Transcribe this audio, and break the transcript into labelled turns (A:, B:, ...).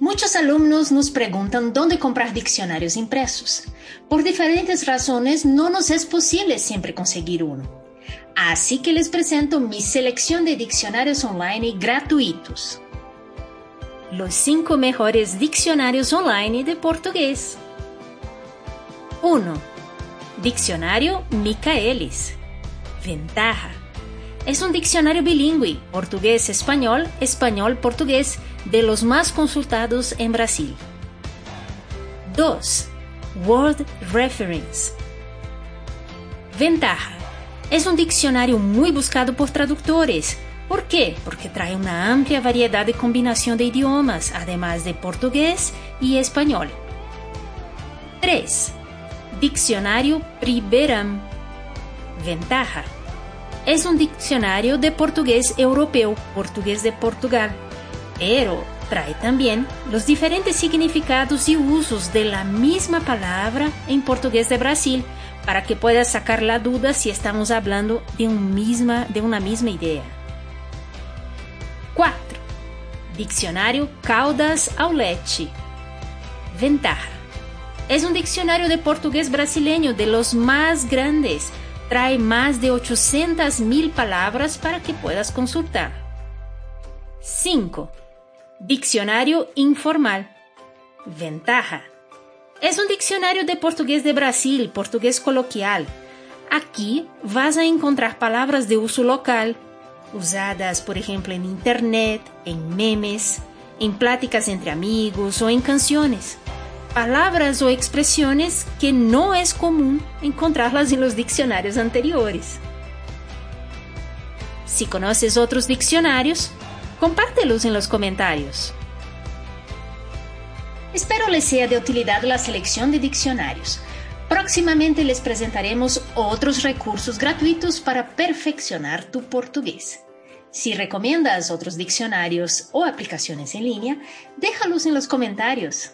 A: Muchos alumnos nos preguntan dónde comprar diccionarios impresos. Por diferentes razones no nos es posible siempre conseguir uno. Así que les presento mi selección de diccionarios online gratuitos. Los 5 mejores diccionarios online de portugués. 1. Diccionario Micaelis. Ventaja. Es un diccionario bilingüe, portugués-español, español-portugués, de los más consultados en Brasil. 2. Word Reference. Ventaja. Es un diccionario muy buscado por traductores. ¿Por qué? Porque trae una amplia variedad de combinación de idiomas, además de portugués y español. 3. Diccionario Priberam. Ventaja. Es un diccionario de portugués europeo, portugués de Portugal, pero trae también los diferentes significados y usos de la misma palabra en portugués de Brasil para que puedas sacar la duda si estamos hablando de, una misma idea. 4. Diccionario Caldas Aulete. Ventaja. Es un diccionario de portugués brasileño de los más grandes. Trae más de 800 mil palabras para que puedas consultar. 5. Diccionario informal. Ventaja. Es un diccionario de portugués de Brasil, portugués coloquial. Aquí vas a encontrar palabras de uso local, usadas, por ejemplo, en Internet, en memes, en pláticas entre amigos o en canciones. Palabras o expresiones que no es común encontrarlas en los diccionarios anteriores. Si conoces otros diccionarios, compártelos en los comentarios. Espero les sea de utilidad la selección de diccionarios. Próximamente les presentaremos otros recursos gratuitos para perfeccionar tu portugués. Si recomiendas otros diccionarios o aplicaciones en línea, déjalos en los comentarios.